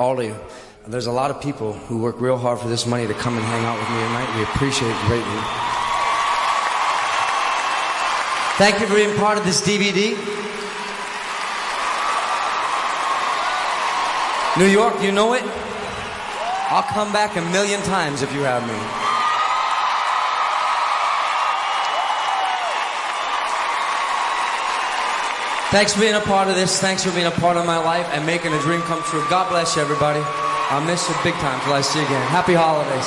all of you. There's a lot of people who work real hard for this money to come and hang out with me tonight. We appreciate it greatly. Thank you for being part of this DVD. New York, you know it. I'll come back a million times if you have me. Thanks for being a part of this. Thanks for being a part of my life and making a dream come true. God bless you, everybody. I'll miss you big time till I see you again. Happy holidays.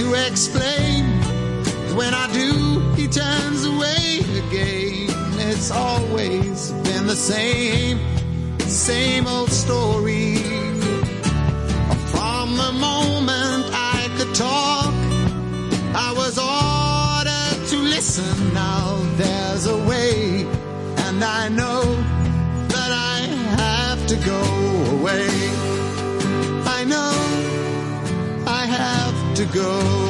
To explain? When I do, he turns away again. It's always been the same, same old story. From the moment I could talk, to go.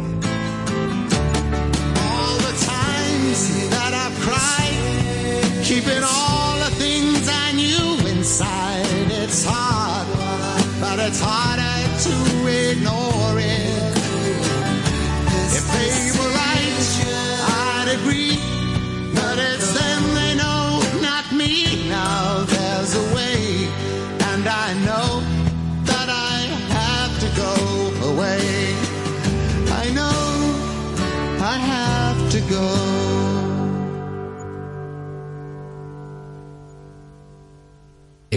Keeping all the things I knew inside. It's hard, but it's harder to ignore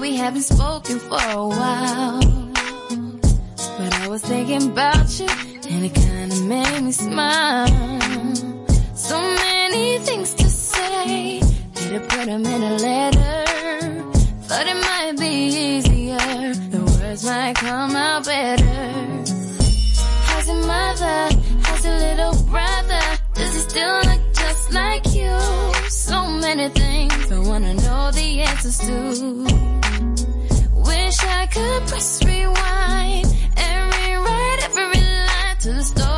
we haven't spoken for a while. But I was thinking about you and it kinda made me smile. So many things to say, had to put them in a letter. Thought it might be easier, the words might come out better. How's your mother? How's your little brother? Does he still wanna know the answers to. Wish I could press rewind and rewrite every line to the story.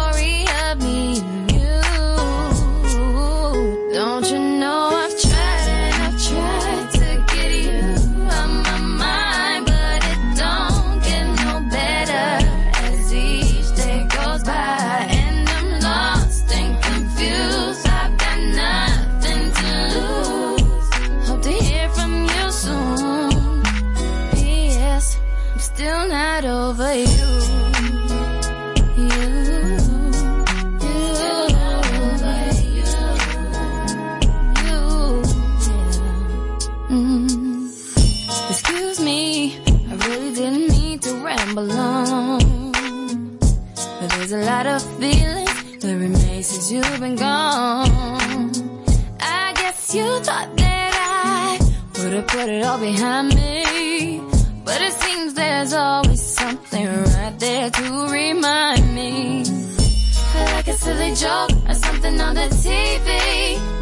put it all behind me. But it seems there's always something right there to remind me. Like a silly joke or something on the TV.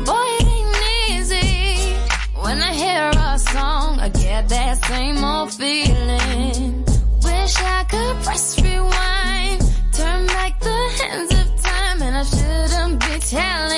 Boy, it ain't easy. When I hear a song, I get that same old feeling. Wish I could press rewind, turn back the hands of time, and I shouldn't be telling.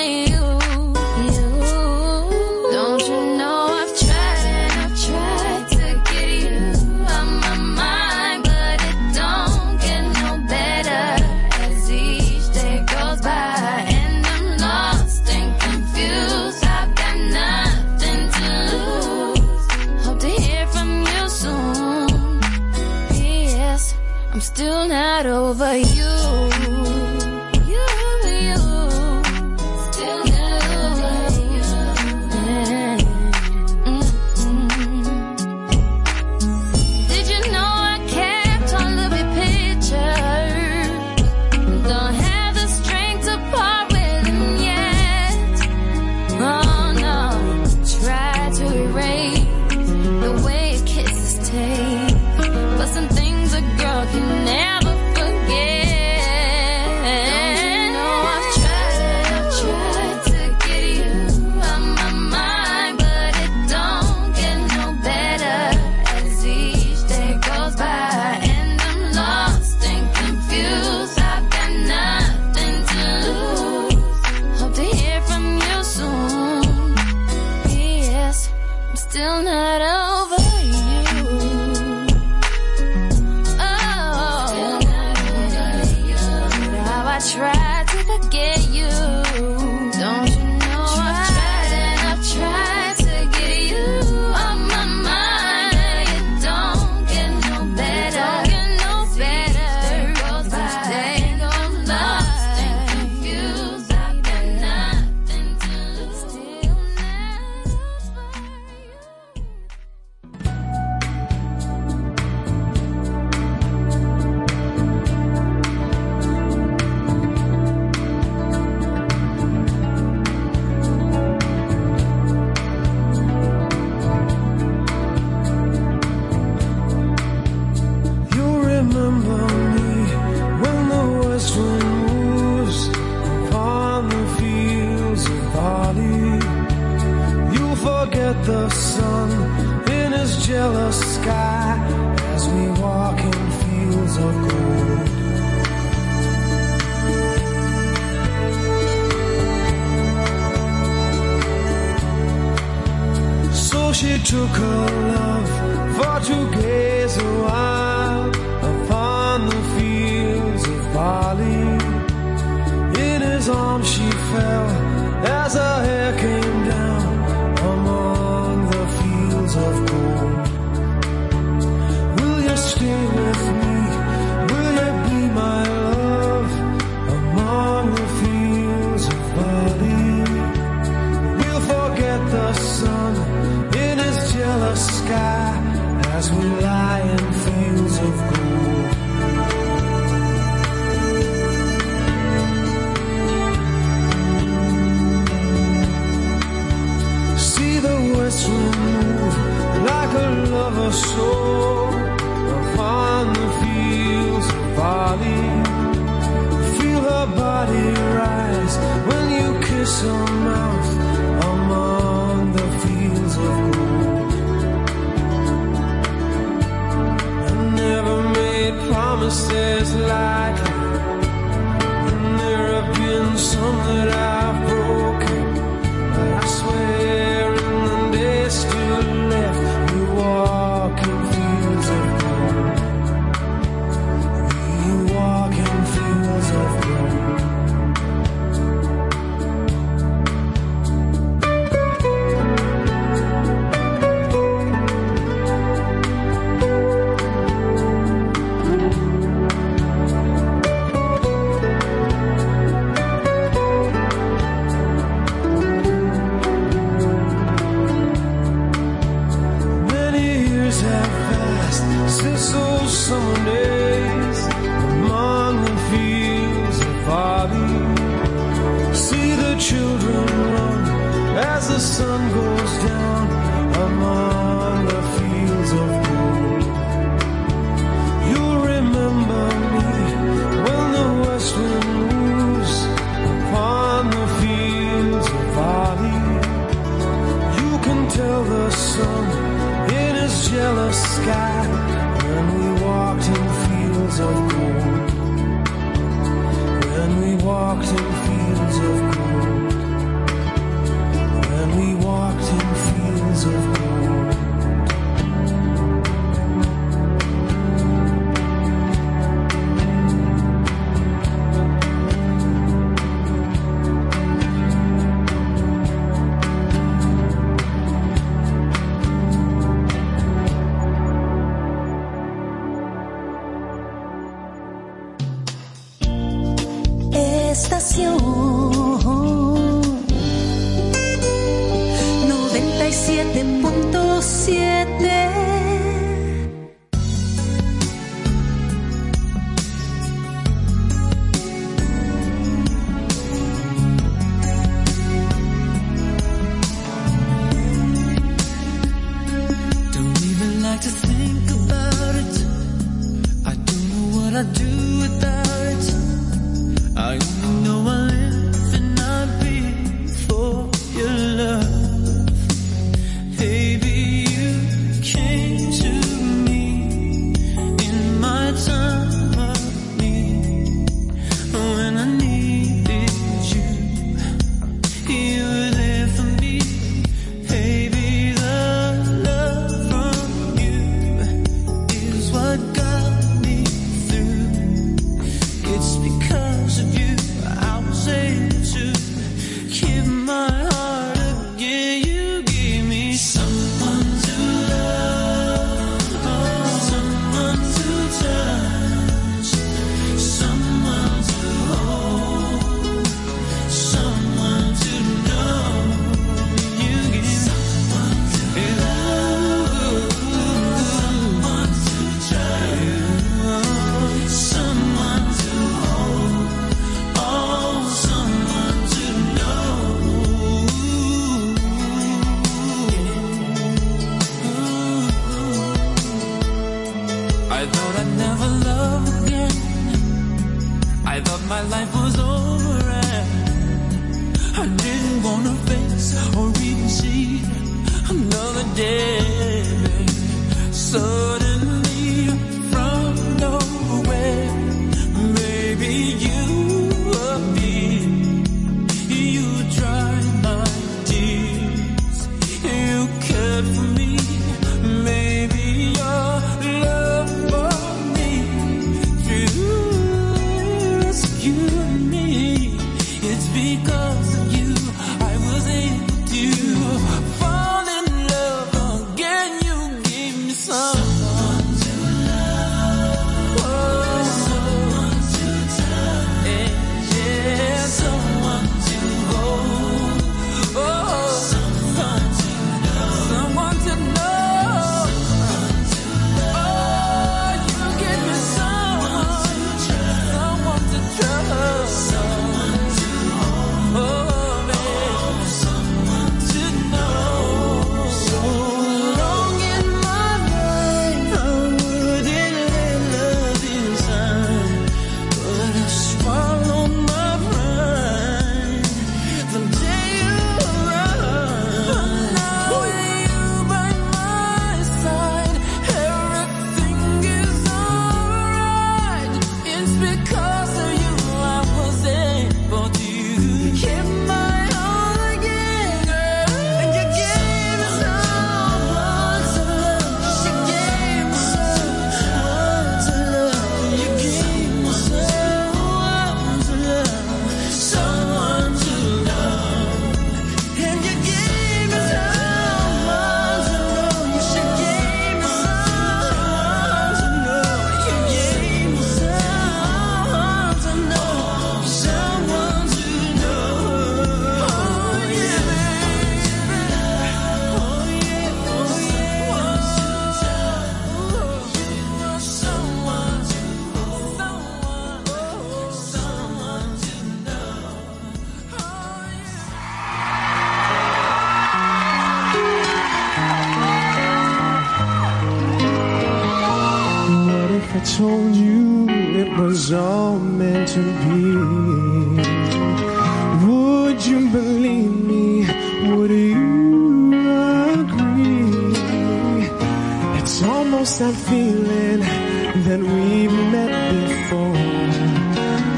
we've met before.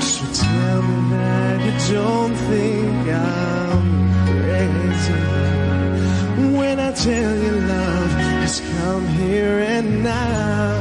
So tell me that you don't think I'm crazy when I tell you love has come here and now.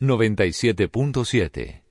97.7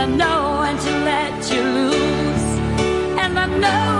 I know when to let you loose. And I know.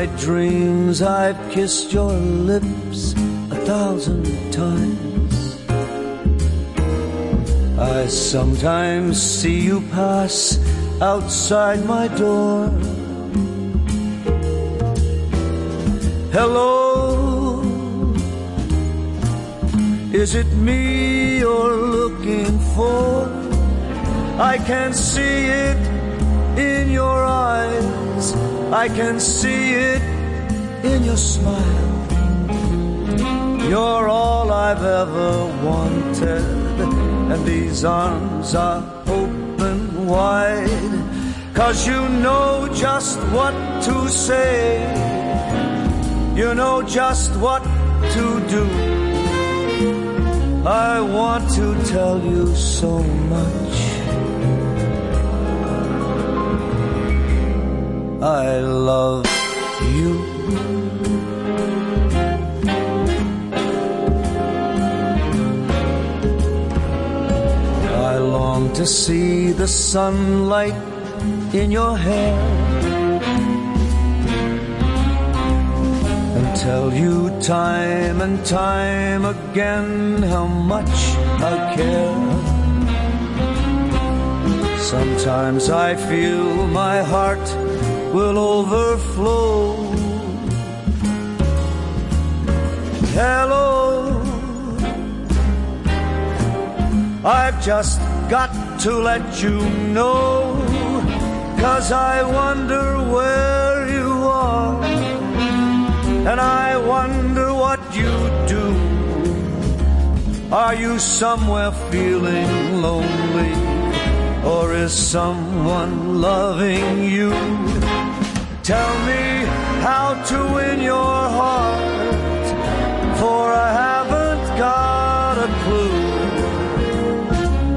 My dreams, I've kissed your lips a thousand times. I sometimes see you pass outside my door. Hello. Is it me you're looking for? I can see it in your eyes. I can see it in your smile. You're all I've ever wanted, and these arms are open wide. Cause you know just what to say, you know just what to do. I want to tell you so much. I love you. I long to see the sunlight in your hair and tell you time and time again how much I care. Sometimes I feel my heart will overflow. Hello. I've just got to let you know, cause I wonder where you are, and I wonder what you do. Are you somewhere feeling lonely, or is someone loving you? Tell me how to win your heart, for I haven't got a clue.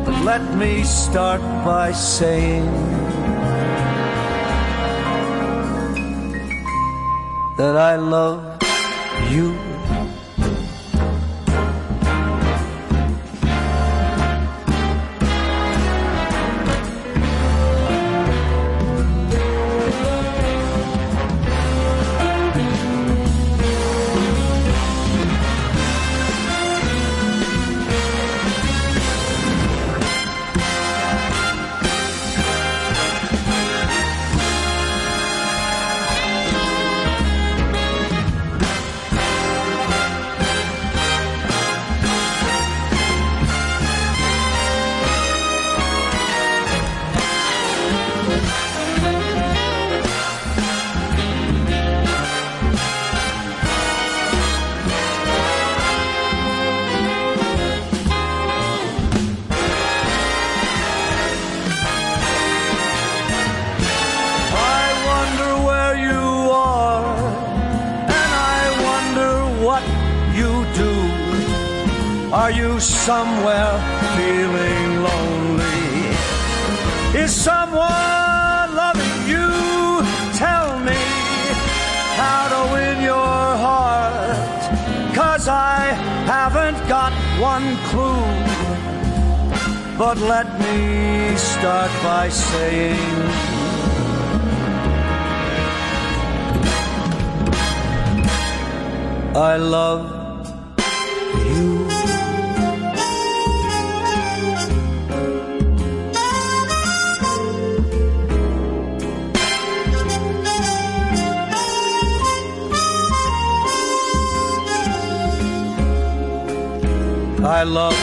But let me start by saying that I love you. me start by saying I love you. I love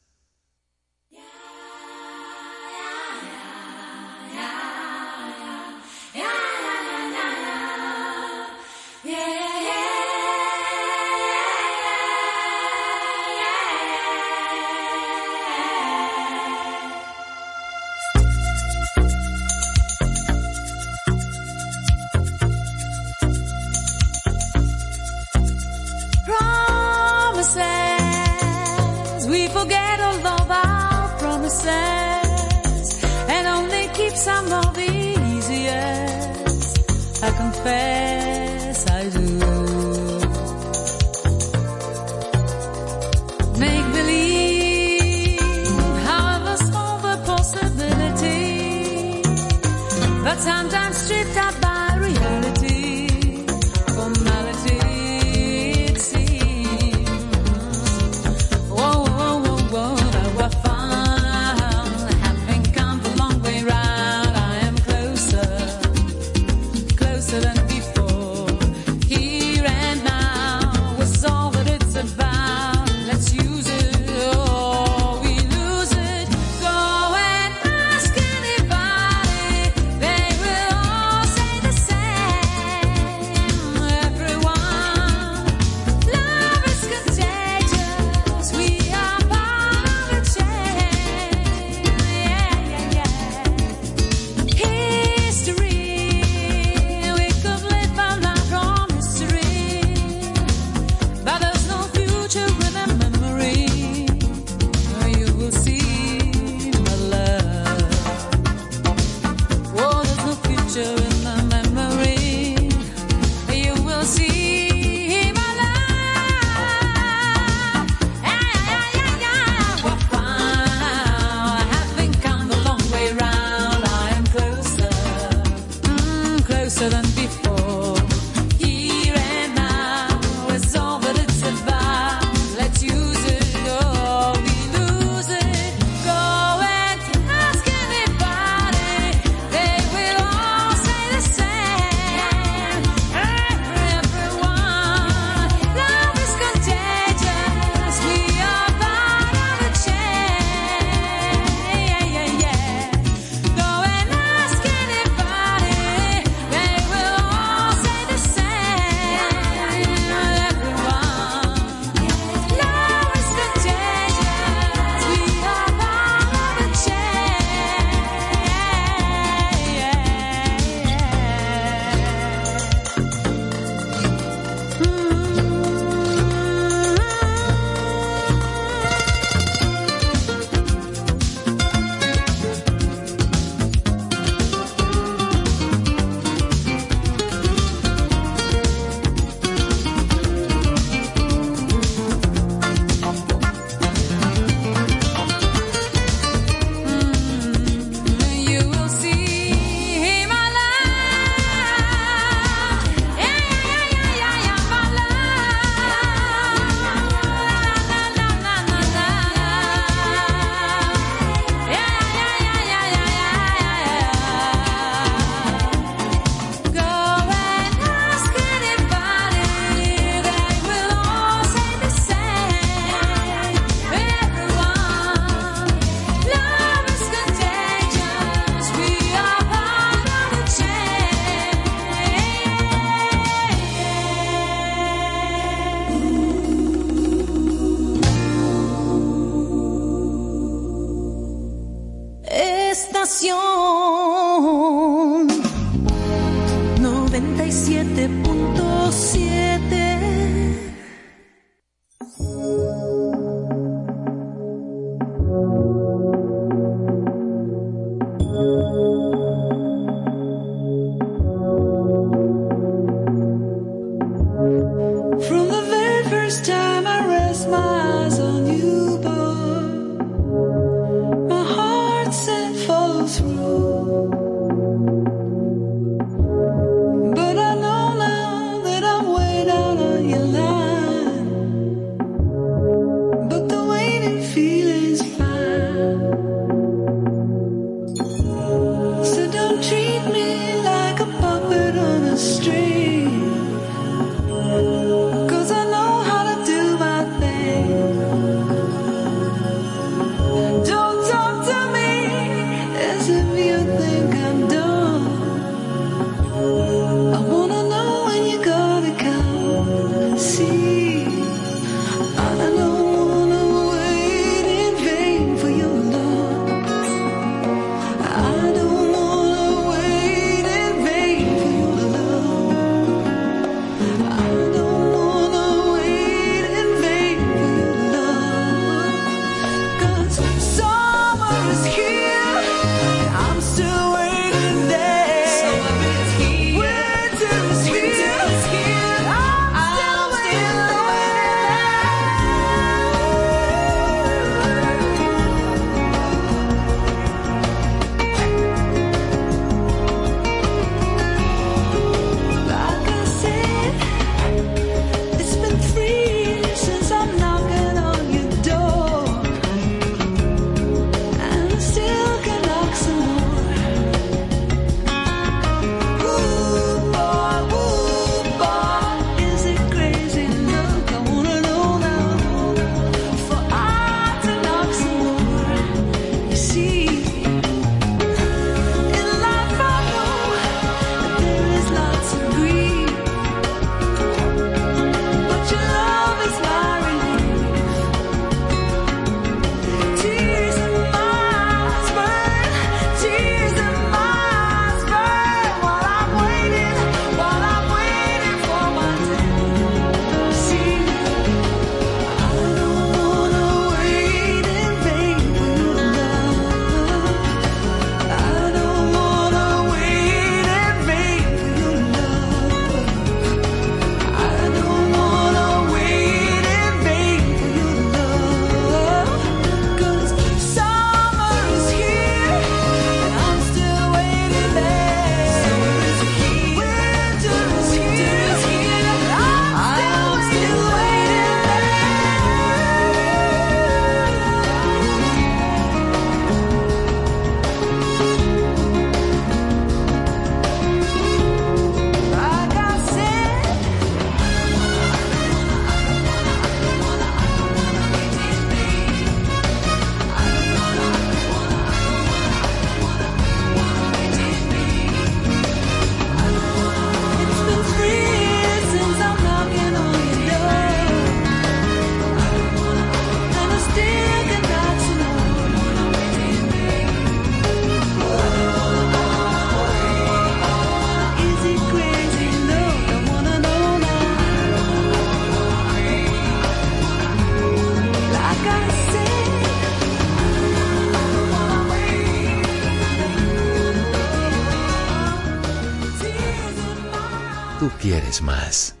vez más.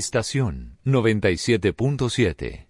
Estación 97.7.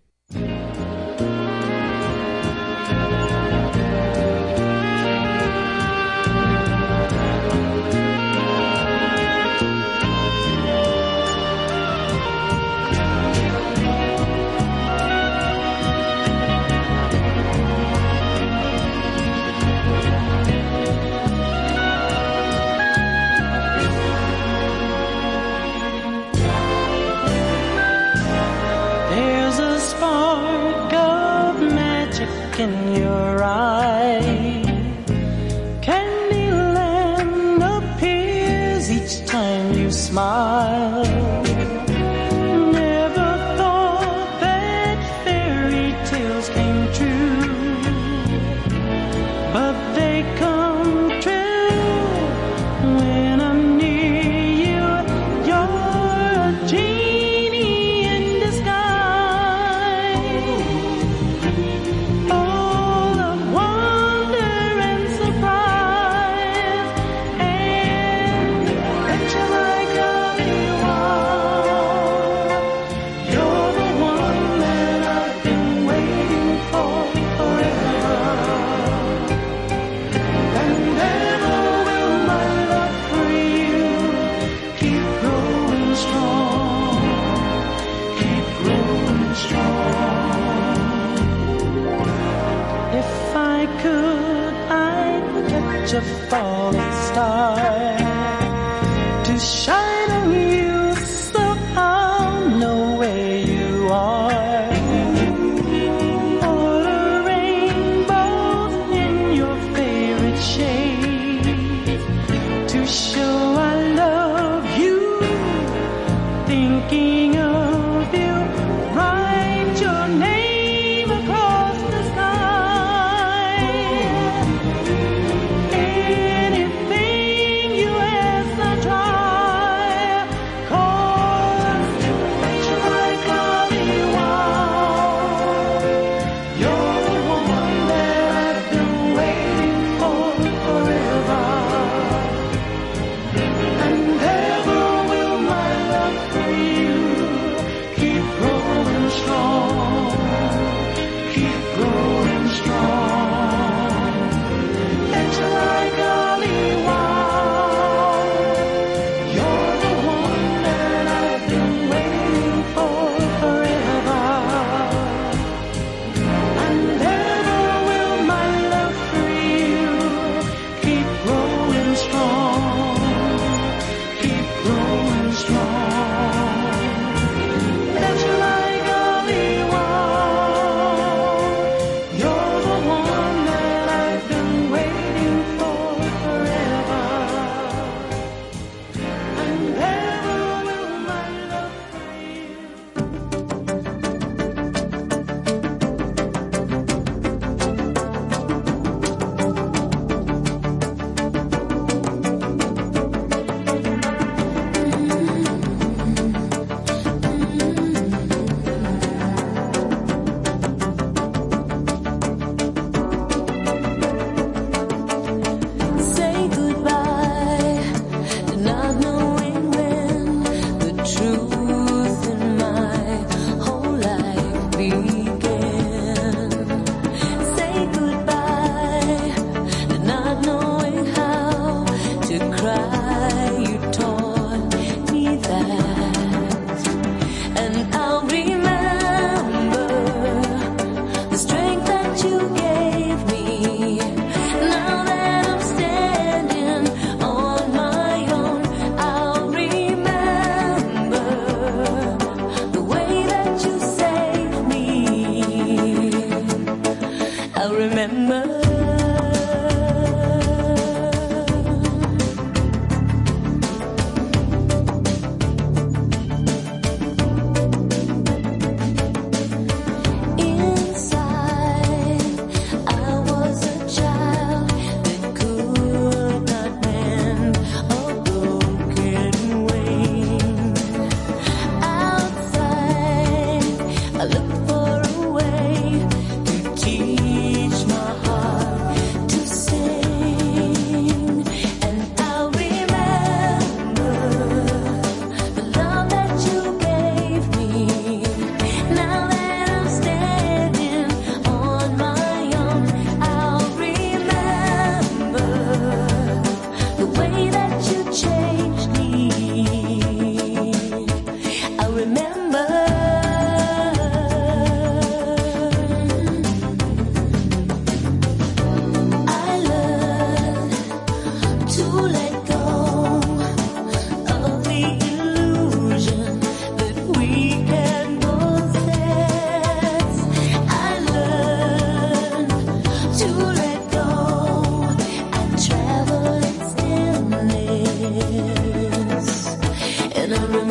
And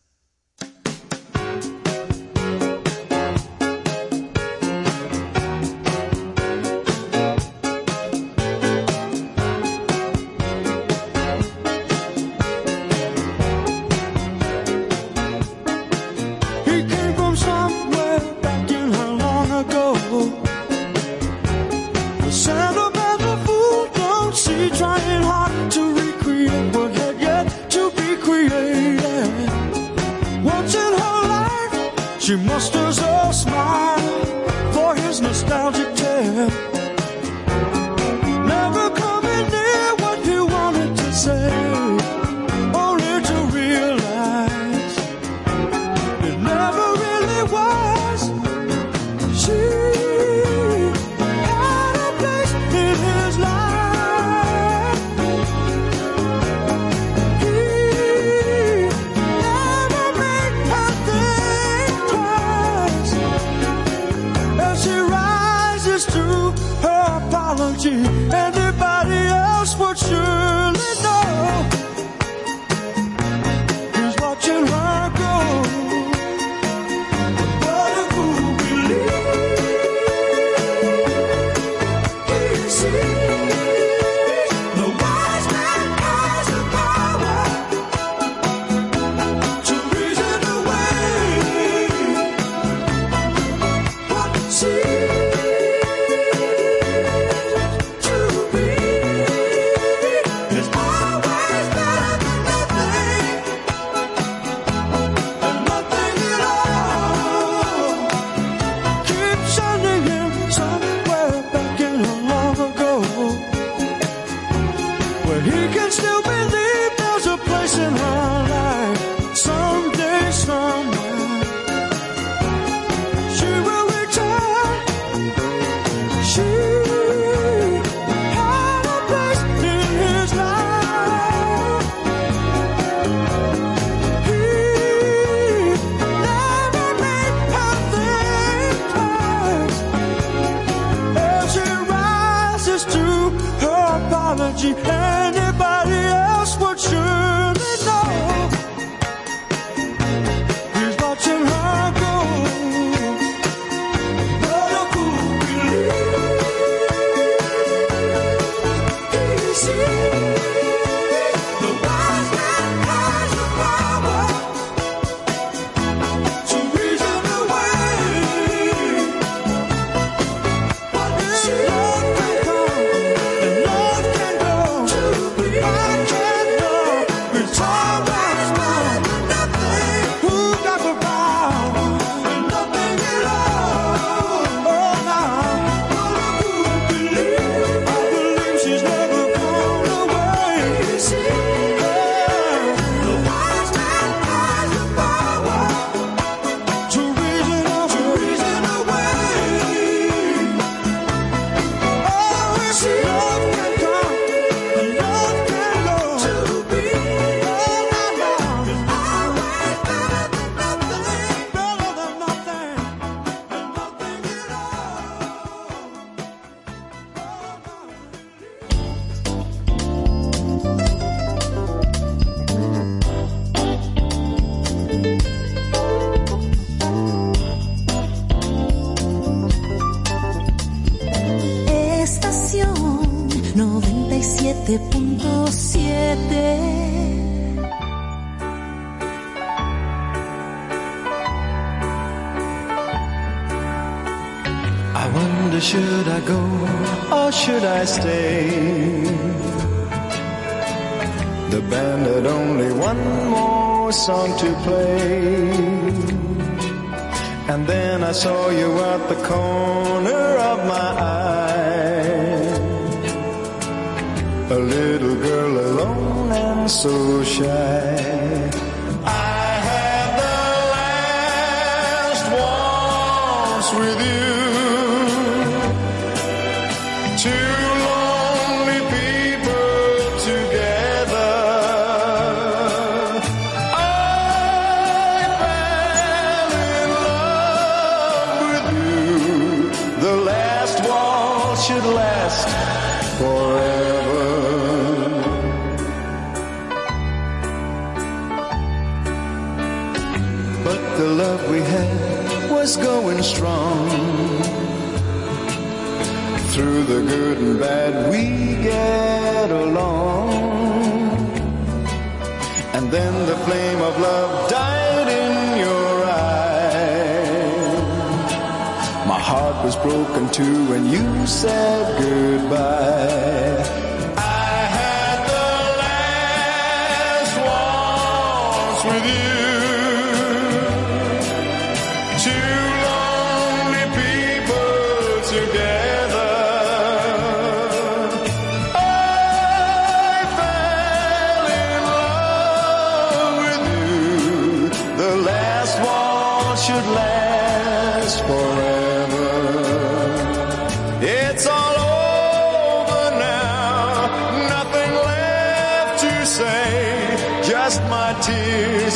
to play.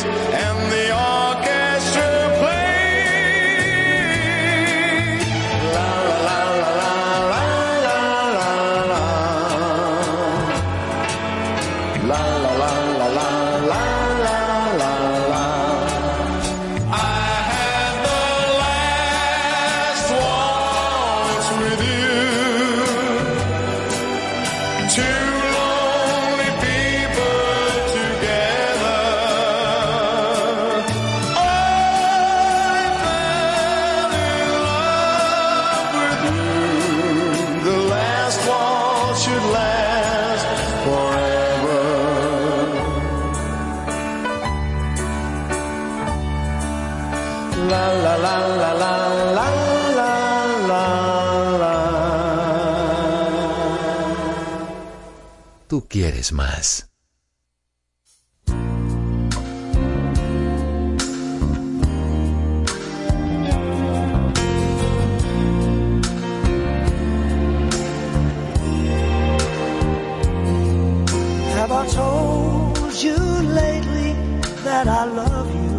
and the más. Have I told you lately that I love you?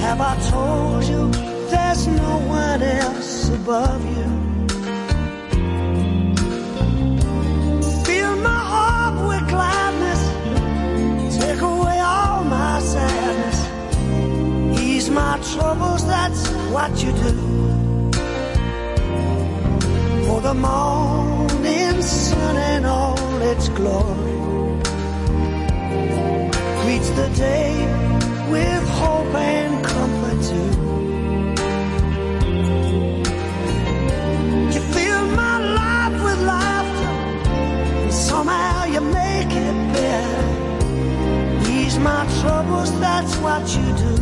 Have I told you there's no one else above you? Troubles, that's what you do. For the morning sun and all its glory greets the day with hope and comfort too. You fill my life with laughter, and somehow you make it better. Ease my troubles, that's what you do.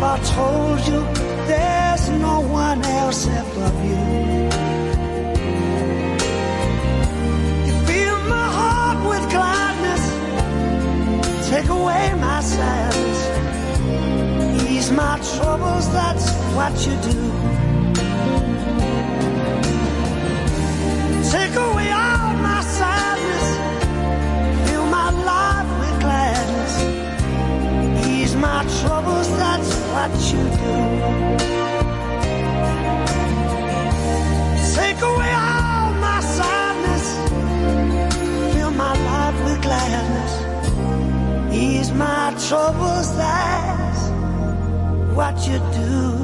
Have I told you there's no one else above you? You fill my heart with gladness, take away my sadness, ease my troubles, that's what you do. Take away all my troubles, that's what you do. Take away all my sadness, fill my life with gladness, ease my troubles, that's what you do.